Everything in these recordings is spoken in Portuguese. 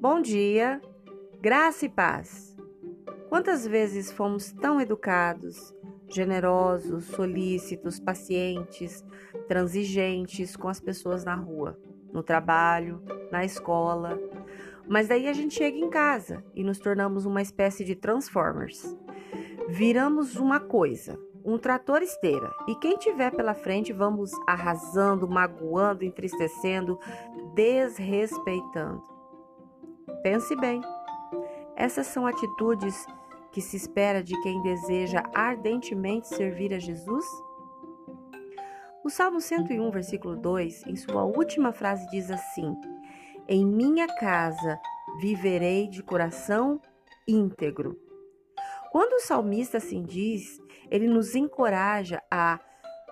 Bom dia, graça e paz. Quantas vezes fomos tão educados, generosos, solícitos, pacientes, transigentes com as pessoas na rua, no trabalho, na escola, mas daí a gente chega em casa e nos tornamos uma espécie de Transformers. Viramos uma coisa, um trator esteira, e quem tiver pela frente vamos arrasando, magoando, entristecendo, desrespeitando. Pense bem. Essas são atitudes que se espera de quem deseja ardentemente servir a Jesus? O Salmo 101, versículo 2, em sua última frase diz assim: Em minha casa viverei de coração íntegro. Quando o salmista assim diz, ele nos encoraja a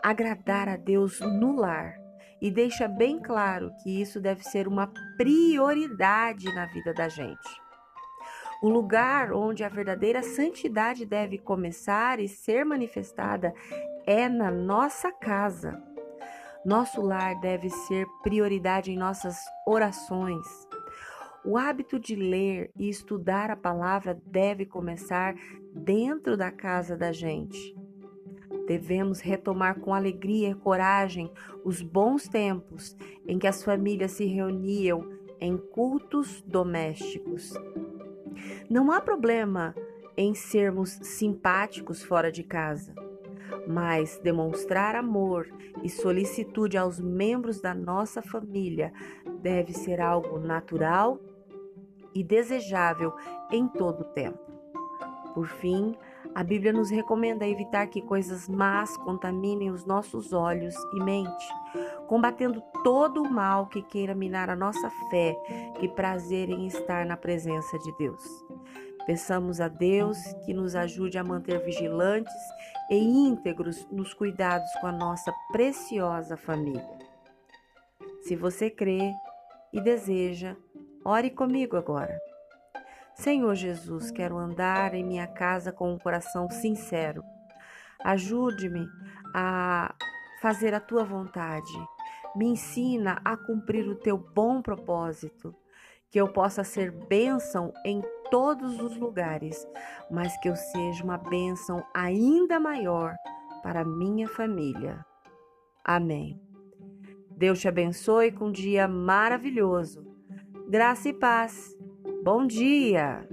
agradar a Deus no lar e deixa bem claro que isso deve ser uma prioridade na vida da gente. O lugar onde a verdadeira santidade deve começar e ser manifestada é na nossa casa. Nosso lar deve ser prioridade em nossas orações. O hábito de ler e estudar a palavra deve começar dentro da casa da gente. Devemos retomar com alegria e coragem os bons tempos em que as famílias se reuniam em cultos domésticos. Não há problema em sermos simpáticos fora de casa, mas demonstrar amor e solicitude aos membros da nossa família deve ser algo natural e desejável em todo o tempo. Por fim, a Bíblia nos recomenda evitar que coisas más contaminem os nossos olhos e mente, combatendo todo o mal que queira minar a nossa fé e prazer em estar na presença de Deus. Peçamos a Deus que nos ajude a manter vigilantes e íntegros nos cuidados com a nossa preciosa família. Se você crê e deseja, ore comigo agora. Senhor Jesus, quero andar em minha casa com um coração sincero. Ajude-me a fazer a tua vontade. Me ensina a cumprir o teu bom propósito. Que eu possa ser bênção em todos os lugares, mas que eu seja uma bênção ainda maior para minha família. Amém. Deus te abençoe com um dia maravilhoso. Graça e paz. Bom dia!